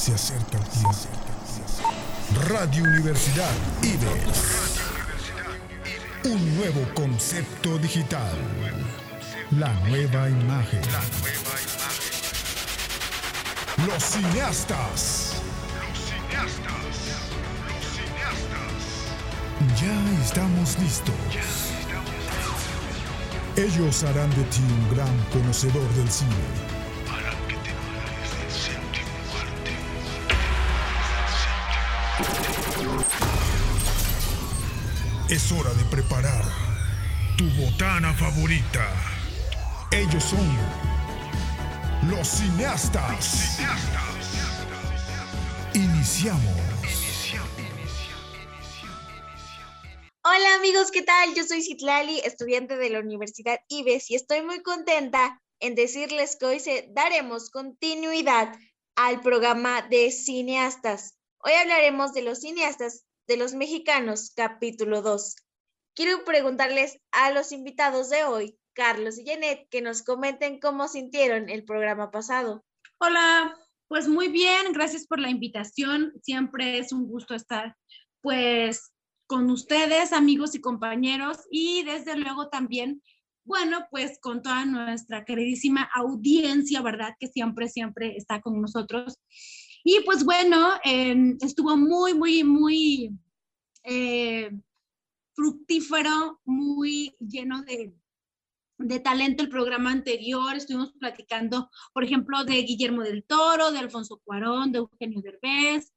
Se acerca el. Radio Universidad IBES. Un nuevo concepto digital. La nueva imagen. Los cineastas. Los cineastas. Los cineastas. Ya estamos listos. Ellos harán de ti un gran conocedor del cine. Es hora de preparar tu botana favorita. Ellos son los cineastas. Cineastas. Iniciamos. Hola amigos, ¿qué tal? Yo soy Citlali, estudiante de la Universidad IBES y estoy muy contenta en decirles que hoy se daremos continuidad al programa de cineastas. Hoy hablaremos de los cineastas de los mexicanos, capítulo 2. Quiero preguntarles a los invitados de hoy, Carlos y Janet, que nos comenten cómo sintieron el programa pasado. Hola, pues muy bien, gracias por la invitación. Siempre es un gusto estar pues con ustedes, amigos y compañeros, y desde luego también, bueno, pues con toda nuestra queridísima audiencia, ¿verdad? Que siempre, siempre está con nosotros. Y pues bueno, eh, estuvo muy, muy, muy eh, fructífero, muy lleno de, de talento el programa anterior. Estuvimos platicando, por ejemplo, de Guillermo del Toro, de Alfonso Cuarón, de Eugenio Derbez,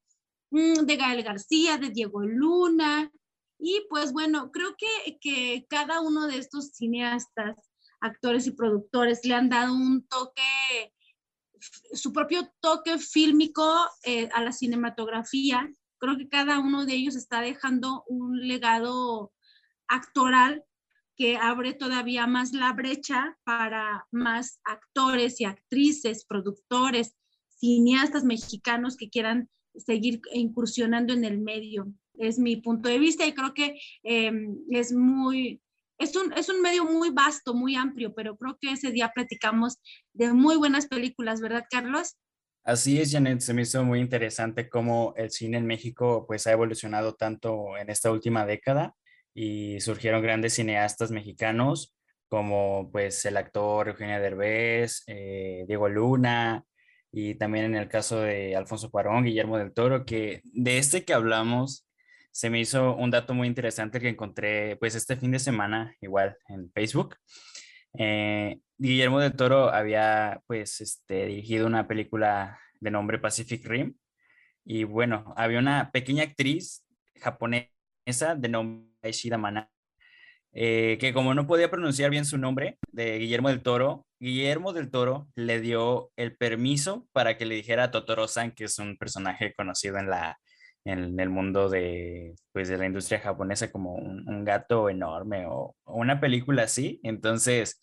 mm, de Gael García, de Diego Luna. Y pues bueno, creo que, que cada uno de estos cineastas, actores y productores le han dado un toque, su propio toque fílmico eh, a la cinematografía. Creo que cada uno de ellos está dejando un legado actoral que abre todavía más la brecha para más actores y actrices, productores, cineastas mexicanos que quieran seguir incursionando en el medio. Es mi punto de vista y creo que eh, es muy, es un, es un medio muy vasto, muy amplio, pero creo que ese día platicamos de muy buenas películas, ¿verdad, Carlos? Así es, Janet, se me hizo muy interesante cómo el cine en México pues ha evolucionado tanto en esta última década y surgieron grandes cineastas mexicanos como pues el actor Eugenio Derbez, eh, Diego Luna y también en el caso de Alfonso Cuarón, Guillermo del Toro, que de este que hablamos se me hizo un dato muy interesante que encontré pues este fin de semana igual en Facebook. Eh, Guillermo del Toro había pues este, dirigido una película de nombre Pacific Rim y bueno, había una pequeña actriz japonesa de nombre Ishida Mana, eh, que como no podía pronunciar bien su nombre de Guillermo del Toro, Guillermo del Toro le dio el permiso para que le dijera a Totoro-san, que es un personaje conocido en la en el mundo de, pues, de la industria japonesa como un, gato enorme o, una película así. Entonces,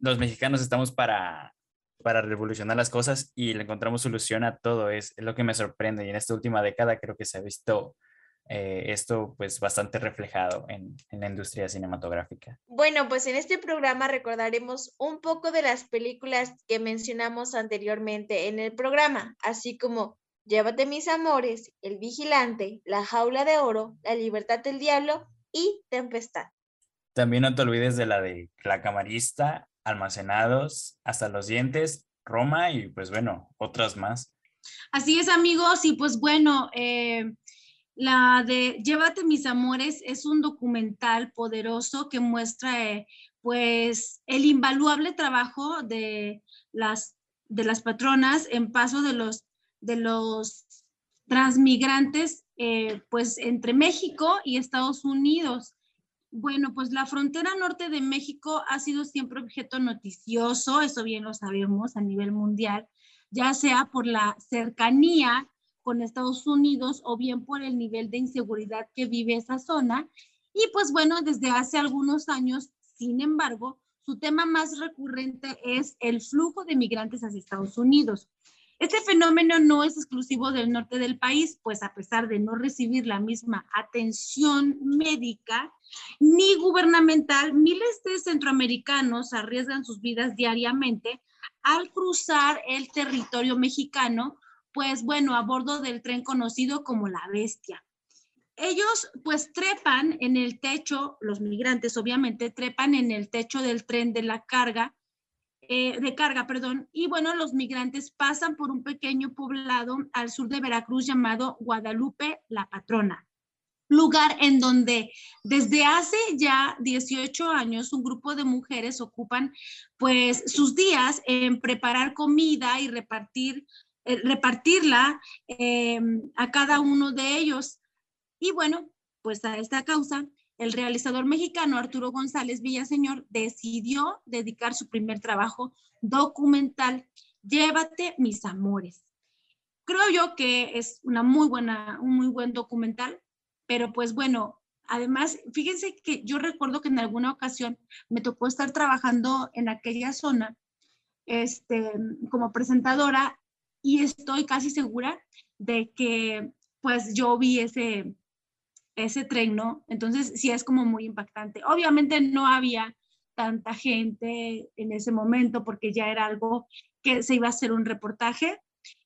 los mexicanos estamos para, para revolucionar las cosas y le encontramos solución a todo. Es, es lo que me sorprende y en esta última década creo que se ha visto eh, esto pues bastante reflejado en, en, la industria cinematográfica. Bueno, pues en este programa recordaremos un poco de las películas que mencionamos anteriormente en el programa, así como Llévate mis amores, El Vigilante, La Jaula de Oro, La Libertad del Diablo y Tempestad. También no te olvides de la de La Camarista, Almacenados, Hasta los Dientes, Roma y pues bueno, otras más. Así es amigos y pues bueno, eh, la de Llévate mis amores es un documental poderoso que muestra eh, pues el invaluable trabajo de las, de las patronas en paso de los, de los transmigrantes eh, pues entre México y Estados Unidos. Bueno, pues la frontera norte de México ha sido siempre objeto noticioso, eso bien lo sabemos a nivel mundial, ya sea por la cercanía con Estados Unidos o bien por el nivel de inseguridad que vive esa zona. Y pues bueno, desde hace algunos años, sin embargo, su tema más recurrente es el flujo de migrantes hacia Estados Unidos. Este fenómeno no es exclusivo del norte del país, pues a pesar de no recibir la misma atención médica ni gubernamental, miles de centroamericanos arriesgan sus vidas diariamente al cruzar el territorio mexicano pues bueno, a bordo del tren conocido como la bestia. Ellos pues trepan en el techo, los migrantes obviamente trepan en el techo del tren de la carga, eh, de carga, perdón, y bueno, los migrantes pasan por un pequeño poblado al sur de Veracruz llamado Guadalupe la Patrona lugar en donde desde hace ya 18 años un grupo de mujeres ocupan pues sus días en preparar comida y repartir, eh, repartirla em, a cada uno de ellos. Y bueno, pues a esta causa, el realizador mexicano Arturo González Villaseñor decidió dedicar su primer trabajo documental, Llévate mis amores. Creo yo que es una muy buena, un muy buen documental pero pues bueno, además, fíjense que yo recuerdo que en alguna ocasión me tocó estar trabajando en aquella zona este, como presentadora y estoy casi segura de que pues yo vi ese, ese tren, ¿no? Entonces sí es como muy impactante. Obviamente no había tanta gente en ese momento porque ya era algo que se iba a hacer un reportaje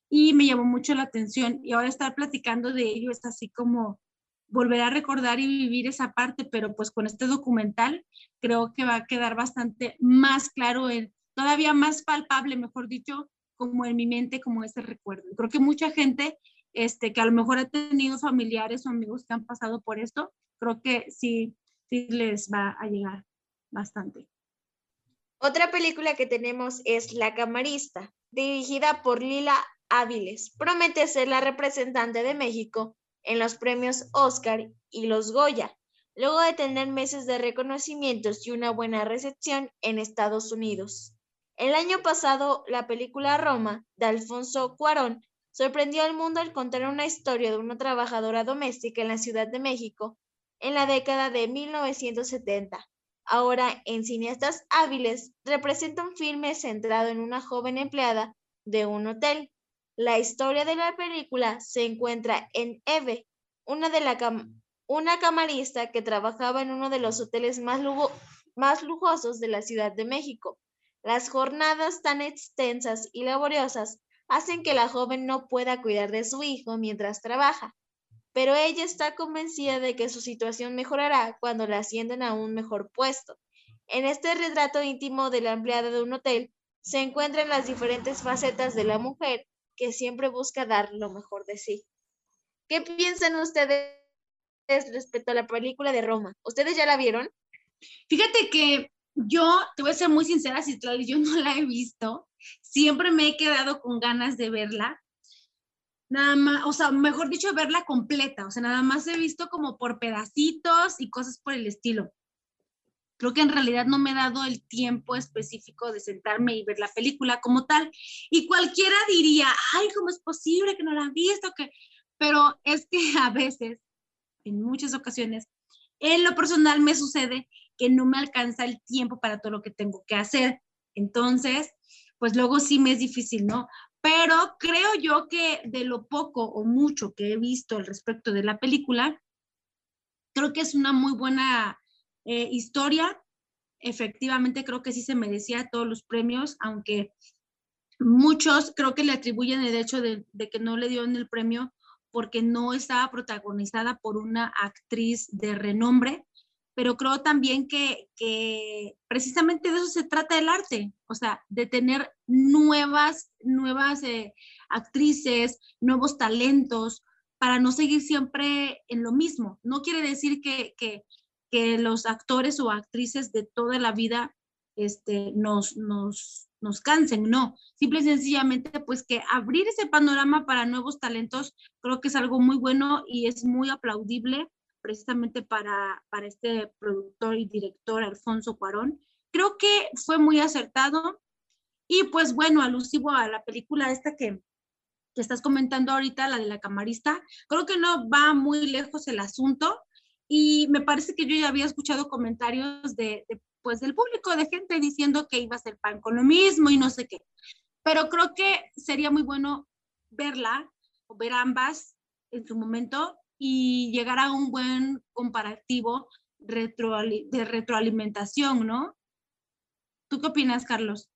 y me llamó mucho la atención y ahora estar platicando de ello es así como volver a recordar y vivir esa parte, pero pues con este documental creo que va a quedar bastante más claro, todavía más palpable, mejor dicho, como en mi mente, como ese recuerdo. Creo que mucha gente este, que a lo mejor ha tenido familiares o amigos que han pasado por esto, creo que sí, sí les va a llegar bastante. Otra película que tenemos es La Camarista, dirigida por Lila Áviles. Promete ser la representante de México en los premios Oscar y los Goya, luego de tener meses de reconocimientos y una buena recepción en Estados Unidos. El año pasado, la película Roma, de Alfonso Cuarón, sorprendió al mundo al contar una historia de una trabajadora doméstica en la Ciudad de México en la década de 1970. Ahora, en Cineastas Hábiles, representa un filme centrado en una joven empleada de un hotel la historia de la película se encuentra en Eve, una, de la una camarista que trabajaba en uno de los hoteles más, más lujosos de la Ciudad de México. Las jornadas tan extensas y laboriosas hacen que la joven no pueda cuidar de su hijo mientras trabaja, pero ella está convencida de que su situación mejorará cuando la ascienden a un mejor puesto. En este retrato íntimo de la empleada de un hotel se encuentran las diferentes facetas de la mujer que siempre busca dar lo mejor de sí. ¿Qué piensan ustedes respecto a la película de Roma? ¿Ustedes ya la vieron? Fíjate que yo, te voy a ser muy sincera, si yo no la he visto. Siempre me he quedado con ganas de verla. Nada más, o sea, mejor dicho, verla completa. O sea, nada más he visto como por pedacitos y cosas por el estilo creo que en realidad no me he dado el tiempo específico de sentarme y ver la película como tal. Y cualquiera diría, ay, ¿cómo es posible que no la han visto? Que... Pero es que a veces, en muchas ocasiones, en lo personal me sucede que no me alcanza el tiempo para todo lo que tengo que hacer. Entonces, pues luego sí me es difícil, ¿no? Pero creo yo que de lo poco o mucho que he visto al respecto de la película, creo que es una muy buena eh, historia, efectivamente creo que sí se merecía todos los premios, aunque muchos creo que le atribuyen el hecho de, que no le dieron el premio porque no estaba protagonizada por una actriz de renombre, pero creo también que, precisamente de eso se trata el arte, o sea, de tener nuevas, nuevas eh, actrices, nuevos talentos, para no seguir siempre en lo mismo. No quiere decir que, los actores o actrices de toda la vida este, nos, nos, nos cansen, no, simple y sencillamente pues que abrir ese panorama para nuevos talentos creo que es algo muy bueno y es muy aplaudible precisamente para, para este productor y director Alfonso Cuarón. Creo que fue muy acertado y pues bueno, alusivo a la película esta que, que estás comentando ahorita, la de la camarista, creo que no va muy lejos el asunto y me parece que yo ya había escuchado comentarios de, pues del público, de gente diciendo que iba a ser pan con lo mismo y no sé qué. Pero creo que sería muy bueno verla o ver ambas en su momento y llegar a un buen comparativo de retroalimentación, ¿no? ¿Tú qué opinas, Carlos?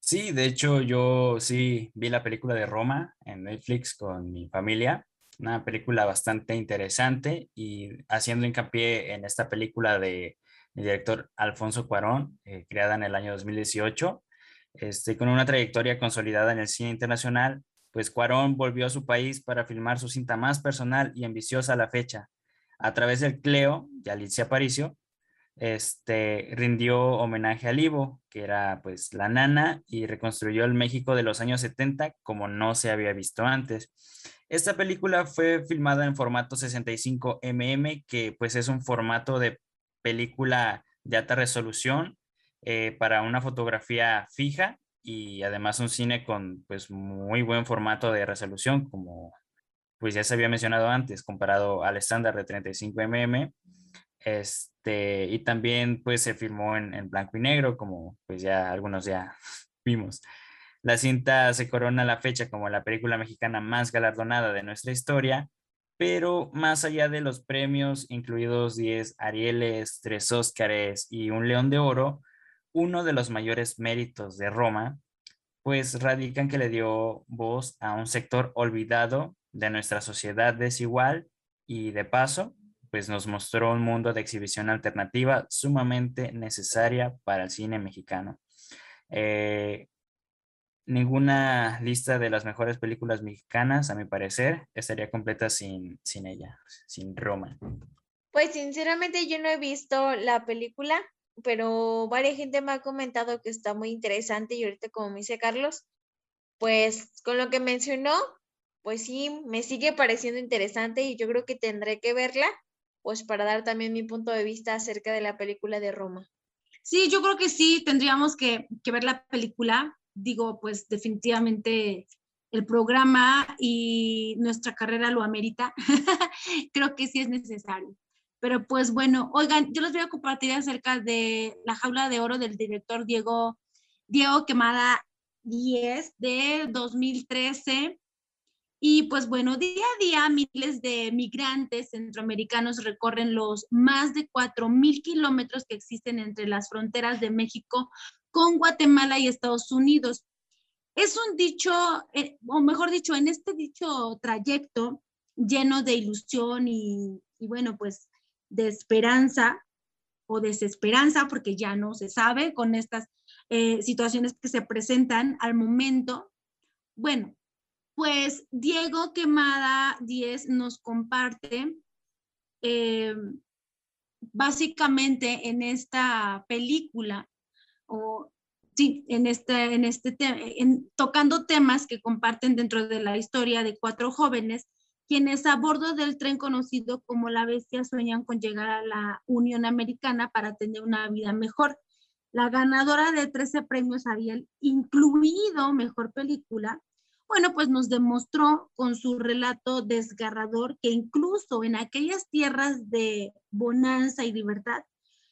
Sí, de hecho yo sí vi la película de Roma en Netflix con mi familia, una película bastante interesante y haciendo hincapié en esta película de el director Alfonso Cuarón, eh, creada en el año 2018, este, con una trayectoria consolidada en el cine internacional, pues Cuarón volvió a su país para filmar su cinta más personal y ambiciosa a la fecha. A través del Cleo de Alicia Aparicio, este, rindió homenaje a Livo, que era pues la nana, y reconstruyó el México de los años 70 como no se había visto antes. Esta película fue filmada en formato 65 mm, que pues es un formato de película de alta resolución eh, para una fotografía fija y además un cine con pues muy buen formato de resolución, como pues ya se había mencionado antes, comparado al estándar de 35 mm. Este, y también pues se filmó en, en blanco y negro, como pues ya algunos ya vimos. La cinta se corona la fecha como la película mexicana más galardonada de nuestra historia, pero más allá de los premios, incluidos 10 Arieles, 3 Óscares y un León de Oro, uno de los mayores méritos de Roma, pues radica en que le dio voz a un sector olvidado de nuestra sociedad desigual y de paso, pues nos mostró un mundo de exhibición alternativa sumamente necesaria para el cine mexicano. Eh, ninguna lista de las mejores películas mexicanas, a mi parecer, estaría completa sin, sin ella, sin Roma. Pues sinceramente yo no he visto la película, pero varias gente me ha comentado que está muy interesante y ahorita como me dice Carlos, pues con lo que mencionó, pues sí, me sigue pareciendo interesante y yo creo que tendré que verla, pues para dar también mi punto de vista acerca de la película de Roma. Sí, yo creo que sí, tendríamos que, que ver la película. Digo, pues definitivamente el programa y nuestra carrera lo amerita. creo que sí es necesario. Pero pues bueno, oigan, yo les voy a compartir acerca de La jaula de oro del director Diego, Diego Quemada 10 de 2013. Y pues bueno, día a día miles de migrantes centroamericanos recorren los más de 4.000 kilómetros que existen entre las fronteras de México con Guatemala y Estados Unidos. Es un dicho, eh, o mejor dicho, en este dicho trayecto lleno de ilusión y, y bueno, pues de esperanza o desesperanza, porque ya no se sabe con estas eh, situaciones que se presentan al momento. Bueno, pues Diego Quemada 10 nos comparte eh, básicamente en esta película, o sí, en este, en este tocando temas que comparten dentro de la historia de cuatro jóvenes quienes a bordo del tren conocido como la bestia sueñan con llegar a la Unión Americana para tener una vida mejor. La ganadora de 13 premios Ariel, incluido Mejor Película, bueno, pues nos demostró con su relato desgarrador que incluso en aquellas tierras de bonanza y libertad,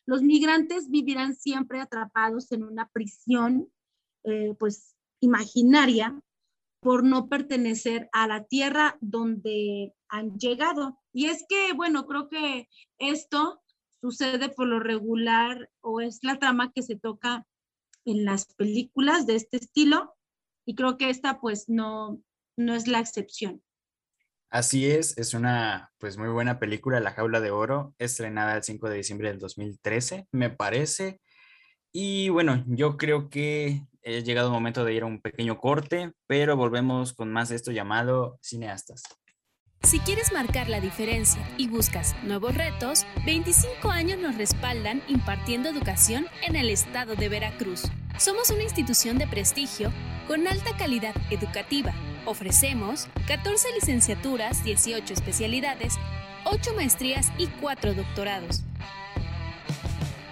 los migrantes vivirán siempre atrapados en una prisión, eh, pues imaginaria, por no pertenecer a la tierra donde han llegado. Y es que, bueno, creo que esto sucede por lo regular o es la trama que se toca en las películas de este estilo y creo que esta pues no, no es la excepción. Así es, es una pues muy buena película, La Jaula de Oro, estrenada el 5 de diciembre del 2013, me parece. Y bueno, yo creo que ha llegado el momento de ir a un pequeño corte, pero volvemos con más de esto llamado Cineastas. Si quieres marcar la diferencia y buscas nuevos retos, 25 años nos respaldan impartiendo educación en el estado de Veracruz. Somos una institución de prestigio con alta calidad educativa. Ofrecemos 14 licenciaturas, 18 especialidades, 8 maestrías y 4 doctorados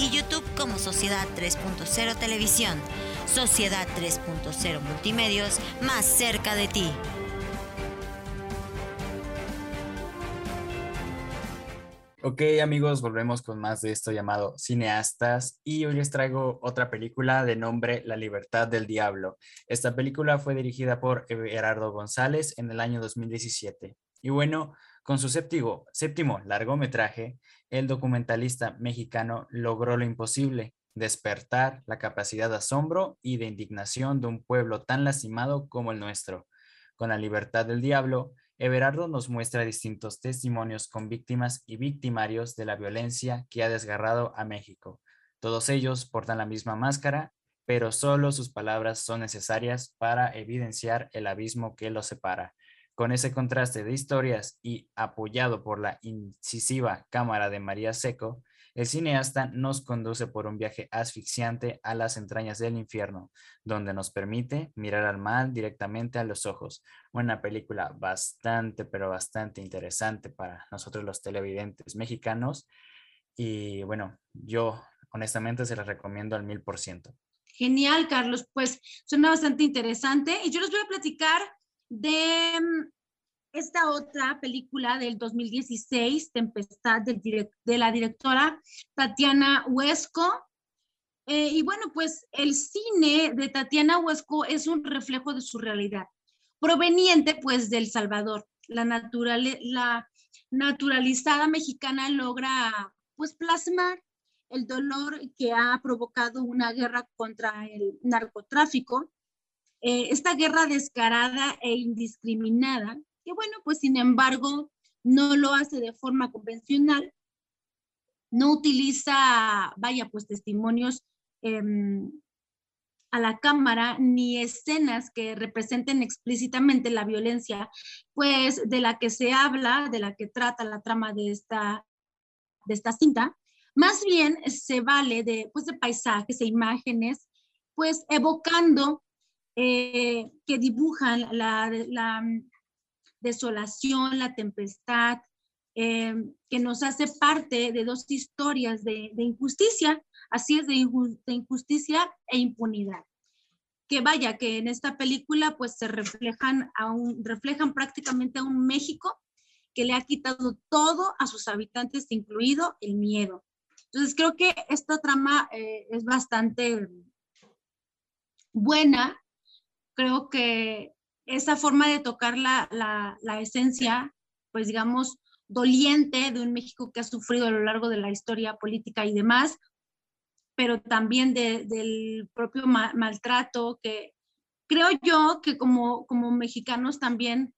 y YouTube como Sociedad 3.0 Televisión. Sociedad 3.0 Multimedios, más cerca de ti. Ok amigos, volvemos con más de esto llamado Cineastas y hoy les traigo otra película de nombre La Libertad del Diablo. Esta película fue dirigida por Gerardo González en el año 2017. Y bueno, con su séptimo, largometraje, el documentalista mexicano logró lo imposible, despertar la capacidad de asombro y de indignación de un pueblo tan lastimado como el nuestro. Con la libertad del diablo, Everardo nos muestra distintos testimonios con víctimas y victimarios de la violencia que ha desgarrado a México. Todos ellos portan la misma máscara, pero solo sus palabras son necesarias para evidenciar el abismo que los separa. Con ese contraste de historias y apoyado por la incisiva cámara de María Seco, el cineasta nos conduce por un viaje asfixiante a las entrañas del infierno, donde nos permite mirar al mal directamente a los ojos. Una película bastante, pero bastante interesante para nosotros los televidentes mexicanos. Y bueno, yo honestamente se la recomiendo al mil por ciento. Genial, Carlos. Pues suena bastante interesante. Y yo les voy a platicar de mm, esta otra película del 2016, Tempestad, de la directora Tatiana Huesco. Eh, y bueno, pues el cine de Tatiana Huesco es un reflejo de su realidad, proveniente pues del Salvador. La, natural, la naturalizada mexicana logra pues plasmar el dolor que ha provocado una guerra contra el narcotráfico eh, esta guerra descarada e indiscriminada, que bueno, pues sin embargo no lo hace de forma convencional, no utiliza, vaya, pues testimonios em, a la cámara ni escenas que representen explícitamente la violencia, pues de la que se habla, de la que trata la trama de esta, de esta cinta, más bien se vale de, pues, de paisajes e imágenes, pues evocando eh, que dibujan la, desolación, la tempestad, eh, que nos hace parte de dos historias de, injusticia, así es, de, injusticia e impunidad. Que vaya, que en esta película pues se reflejan, a un, reflejan prácticamente a un México que le ha quitado todo a sus habitantes, incluido el miedo. Entonces creo que esta trama eh, es bastante buena creo que esa forma de tocar la, la, esencia, pues digamos, doliente de un México que ha sufrido a lo largo de la historia política y demás, pero también del propio maltrato que, creo yo que como, como mexicanos también,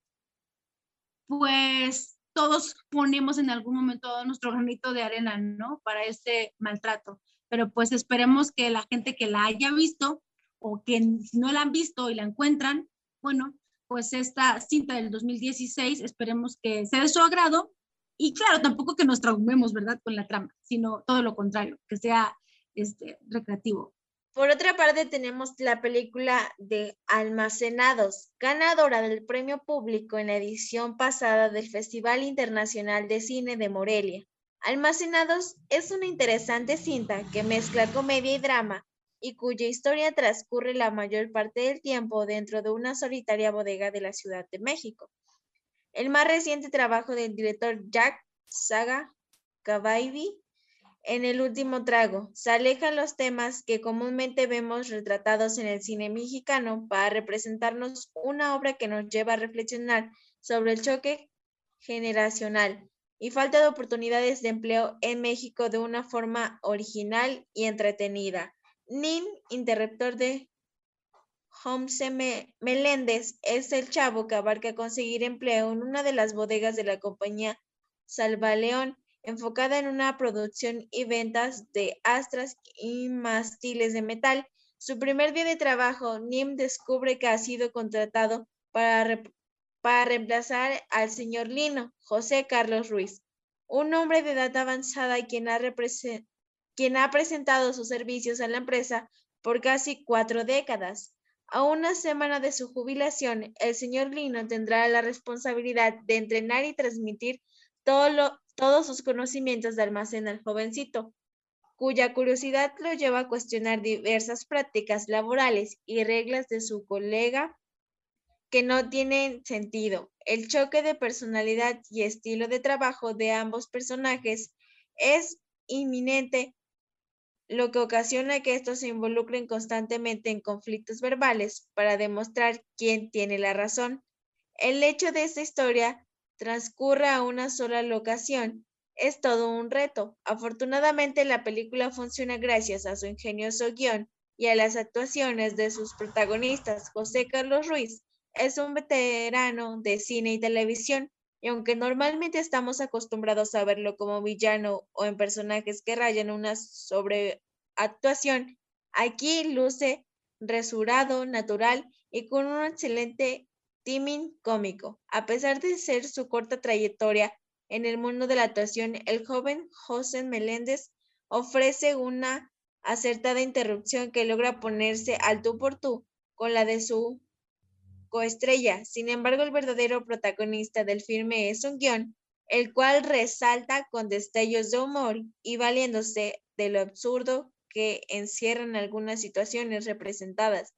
pues todos ponemos en algún momento nuestro granito de arena, ¿no? Para este maltrato. Pero pues esperemos que la gente que la haya visto o que no la han visto y la encuentran, bueno, pues esta cinta del 2016, esperemos que sea de su agrado y claro, tampoco que nos traumemos, ¿verdad? Con la trama, sino todo lo contrario, que sea este, recreativo. Por otra parte, tenemos la película de Almacenados, ganadora del premio público en la edición pasada del Festival Internacional de Cine de Morelia. Almacenados es una interesante cinta que mezcla comedia y drama y cuya historia transcurre la mayor parte del tiempo dentro de una solitaria bodega de la Ciudad de México. El más reciente trabajo del director Jack Saga Cavaibi en el último trago, se alejan los temas que comúnmente vemos retratados en el cine mexicano para representarnos una obra que nos lleva a reflexionar sobre el choque generacional y falta de oportunidades de empleo en México de una forma original y entretenida. Nin, interruptor de Homse Meléndez, es el chavo que abarca conseguir empleo en una de las bodegas de la compañía Salvaleón enfocada en una producción y ventas de astras y mastiles de metal. Su primer día de trabajo, Nim descubre que ha sido contratado para, para reemplazar al señor Lino, José Carlos Ruiz, un hombre de edad avanzada quien ha, quien ha presentado sus servicios a la empresa por casi cuatro décadas. A una semana de su jubilación, el señor Lino tendrá la responsabilidad de entrenar y transmitir todos sus conocimientos de almacén al jovencito, cuya curiosidad lo lleva a cuestionar diversas prácticas laborales y reglas de su colega que no tienen sentido. El choque de personalidad y estilo de trabajo de ambos personajes es inminente, lo que ocasiona que estos se involucren constantemente en conflictos verbales para demostrar quién tiene la razón. El hecho de esta historia transcurre a una sola locación. Es todo un reto. Afortunadamente la película funciona gracias a su ingenioso guion y a las actuaciones de sus protagonistas. José Carlos Ruiz es un veterano de cine y televisión y aunque normalmente estamos acostumbrados a verlo como villano o en personajes que rayan una sobreactuación, aquí luce resurado, natural y con un excelente timing cómico. A pesar de ser su corta trayectoria en el mundo de la actuación, el joven José Meléndez ofrece una acertada interrupción que logra ponerse al tú por tú con la de su coestrella. Sin embargo, el verdadero protagonista del filme es un guion, el cual resalta con destellos de humor y valiéndose de lo absurdo que encierran algunas situaciones representadas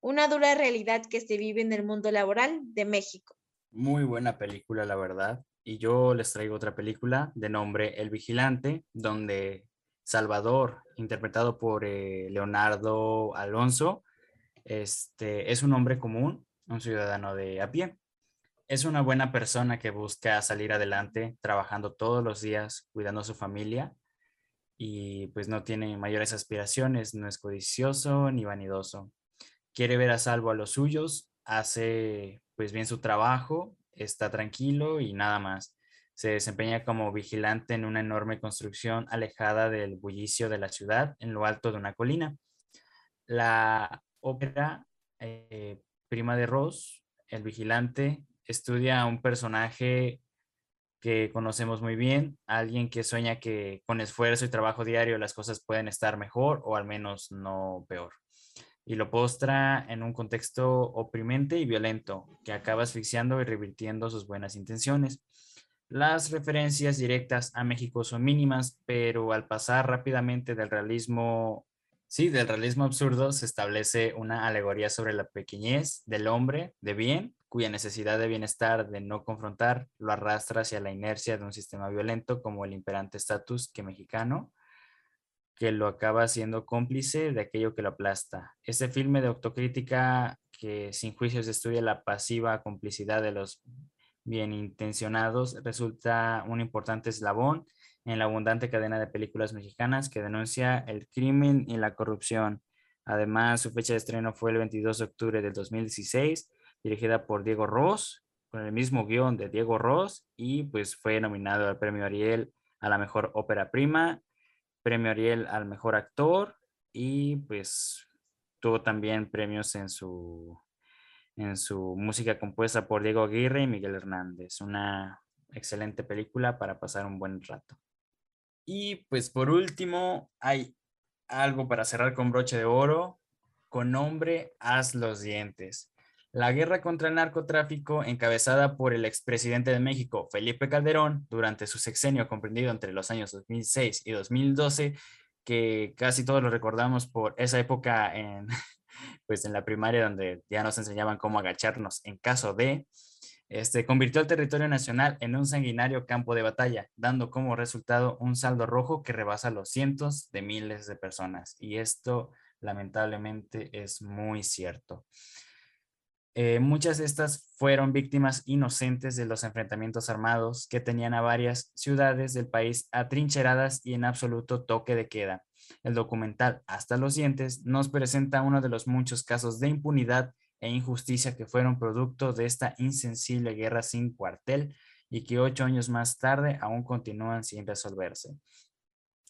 una dura realidad que se vive en el mundo laboral de México. Muy buena película, la verdad. Y yo les traigo otra película de nombre El Vigilante, donde Salvador, interpretado por eh, Leonardo Alonso, este, es un hombre común, un ciudadano de a pie. Es una buena persona que busca salir adelante trabajando todos los días, cuidando a su familia y pues no tiene mayores aspiraciones, no es codicioso ni vanidoso quiere ver a salvo a los suyos, hace pues bien su trabajo, está tranquilo y nada más. Se desempeña como vigilante en una enorme construcción alejada del bullicio de la ciudad en lo alto de una colina. La ópera eh, Prima de Ross, el vigilante, estudia a un personaje que conocemos muy bien, alguien que sueña que con esfuerzo y trabajo diario las cosas pueden estar mejor o al menos no peor y lo postra en un contexto oprimente y violento que acaba asfixiando y revirtiendo sus buenas intenciones. Las referencias directas a México son mínimas, pero al pasar rápidamente del realismo, sí, del realismo absurdo, se establece una alegoría sobre la pequeñez del hombre de bien, cuya necesidad de bienestar de no confrontar lo arrastra hacia la inercia de un sistema violento como el imperante estatus que mexicano que lo acaba siendo cómplice de aquello que lo aplasta. Este filme de autocrítica que sin juicios estudia la pasiva complicidad de los bien intencionados resulta un importante eslabón en la abundante cadena de películas mexicanas que denuncia el crimen y la corrupción. Además, su fecha de estreno fue el 22 de octubre del 2016, dirigida por Diego Ross, con el mismo guion de Diego Ross, y pues fue nominado al premio Ariel a la mejor ópera prima, premio Ariel al mejor actor, y pues tuvo también premios en su, en su música compuesta por Diego Aguirre y Miguel Hernández. Una excelente película para pasar un buen rato. Y pues por último, hay algo para cerrar con broche de oro, con nombre Haz los dientes. La guerra contra el narcotráfico, encabezada por el expresidente de México, Felipe Calderón, durante su sexenio comprendido entre los años 2006 y 2012, que casi todos lo recordamos por esa época en, pues en la primaria donde ya nos enseñaban cómo agacharnos en caso de, este, convirtió el territorio nacional en un sanguinario campo de batalla, dando como resultado un saldo rojo que rebasa los cientos de miles de personas. Y esto lamentablemente es muy cierto. Eh, muchas de estas fueron víctimas inocentes de los enfrentamientos armados que tenían a varias ciudades del país atrincheradas y en absoluto toque de queda. El documental Hasta los dientes nos presenta uno de los muchos casos de impunidad e injusticia que fueron producto de esta insensible guerra sin cuartel y que ocho años más tarde aún continúan sin resolverse.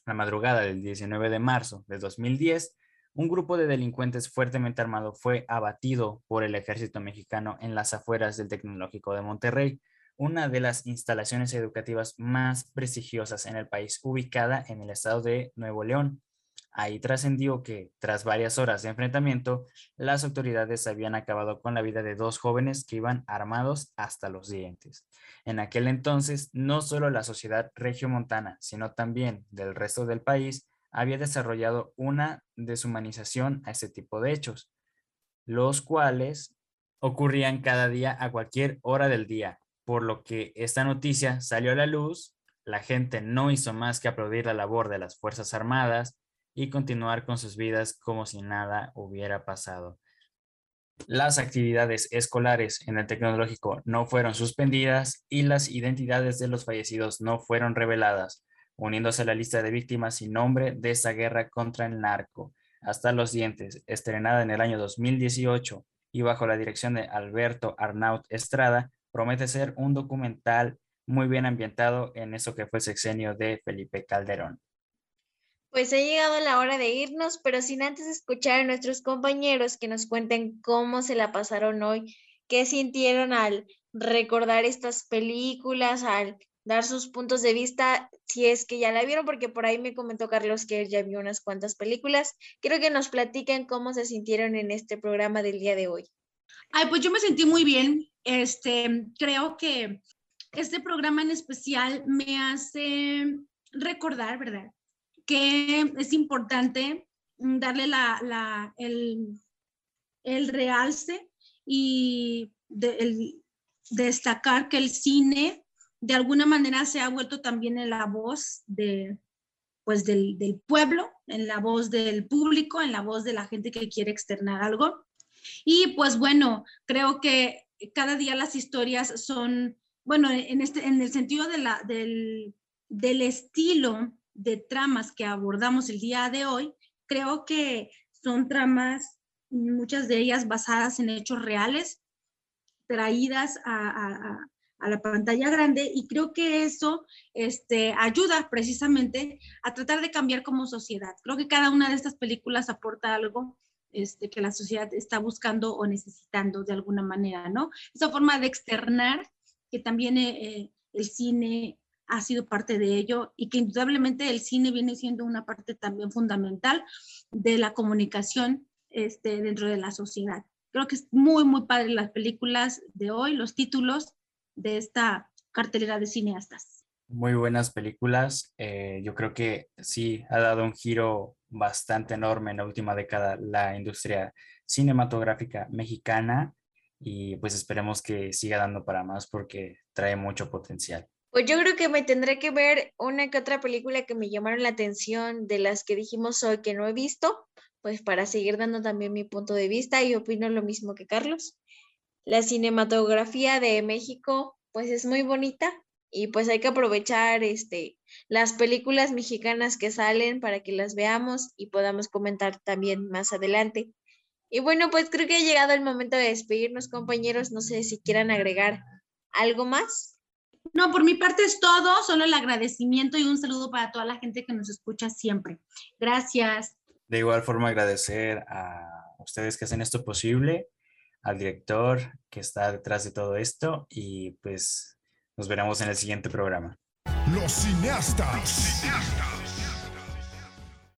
La madrugada del 19 de marzo de 2010, un grupo de delincuentes fuertemente armado fue abatido por el ejército mexicano en las afueras del Tecnológico de Monterrey, una de las instalaciones educativas más prestigiosas en el país, ubicada en el estado de Nuevo León. Ahí trascendió que, tras varias horas de enfrentamiento, las autoridades habían acabado con la vida de dos jóvenes que iban armados hasta los dientes. En aquel entonces, no solo la sociedad regiomontana, sino también del resto del país, había desarrollado una deshumanización a este tipo de hechos, los cuales ocurrían cada día a cualquier hora del día, por lo que esta noticia salió a la luz, la gente no hizo más que aplaudir la labor de las Fuerzas Armadas, y continuar con sus vidas como si nada hubiera pasado. Las actividades escolares en el tecnológico no fueron suspendidas y las identidades de los fallecidos no fueron reveladas, uniéndose a la lista de víctimas sin nombre de esta guerra contra el narco. Hasta los dientes, estrenada en el año 2018 y bajo la dirección de Alberto Arnaut Estrada, promete ser un documental muy bien ambientado en eso que fue el sexenio de Felipe Calderón. Pues ha llegado la hora de irnos, pero sin antes escuchar a nuestros compañeros que nos cuenten cómo se la pasaron hoy, qué sintieron al recordar estas películas, al dar sus puntos de vista, si es que ya la vieron, porque por ahí me comentó Carlos que ya vio unas cuantas películas. Quiero que nos platiquen cómo se sintieron en este programa del día de hoy. Ay, pues yo me sentí muy bien. Este, creo que este programa en especial me hace recordar, ¿verdad? Que es importante darle la, el, realce y destacar que el cine de alguna manera se ha vuelto también en la voz de, pues del, del, pueblo, en la voz del público, en la voz de la gente que quiere externar algo. Y pues bueno, creo que cada día las historias son, bueno, en, este, en el sentido de la, del, del estilo de tramas que abordamos el día de hoy, creo que son tramas, muchas de ellas basadas en hechos reales, traídas a, la pantalla grande y creo que eso este, ayuda precisamente a tratar de cambiar como sociedad. Creo que cada una de estas películas aporta algo este, que la sociedad está buscando o necesitando de alguna manera, ¿no? Esa forma de externar que también eh, el cine ha sido parte de ello y que indudablemente el cine viene siendo una parte también fundamental de la comunicación este, dentro de la sociedad. Creo que es muy, muy padre las películas de hoy, los títulos de esta cartelera de cineastas. Muy buenas películas. Eh, yo creo que sí ha dado un giro bastante enorme en la última década la industria cinematográfica mexicana y pues esperemos que siga dando para más porque trae mucho potencial. Pues yo creo que me tendré que ver una que otra película que me llamaron la atención de las que dijimos hoy que no he visto, pues para seguir dando también mi punto de vista y opino lo mismo que Carlos. La cinematografía de México pues es muy bonita y pues hay que aprovechar este, las películas mexicanas que salen para que las veamos y podamos comentar también más adelante. Y bueno, pues creo que ha llegado el momento de despedirnos, compañeros. No sé si quieran agregar algo más. No, por mi parte es todo, solo el agradecimiento y un saludo para toda la gente que nos escucha siempre. Gracias. De igual forma agradecer a ustedes que hacen esto posible, al director que está detrás de todo esto y pues nos veremos en el siguiente programa. Los cineastas. Los cineastas.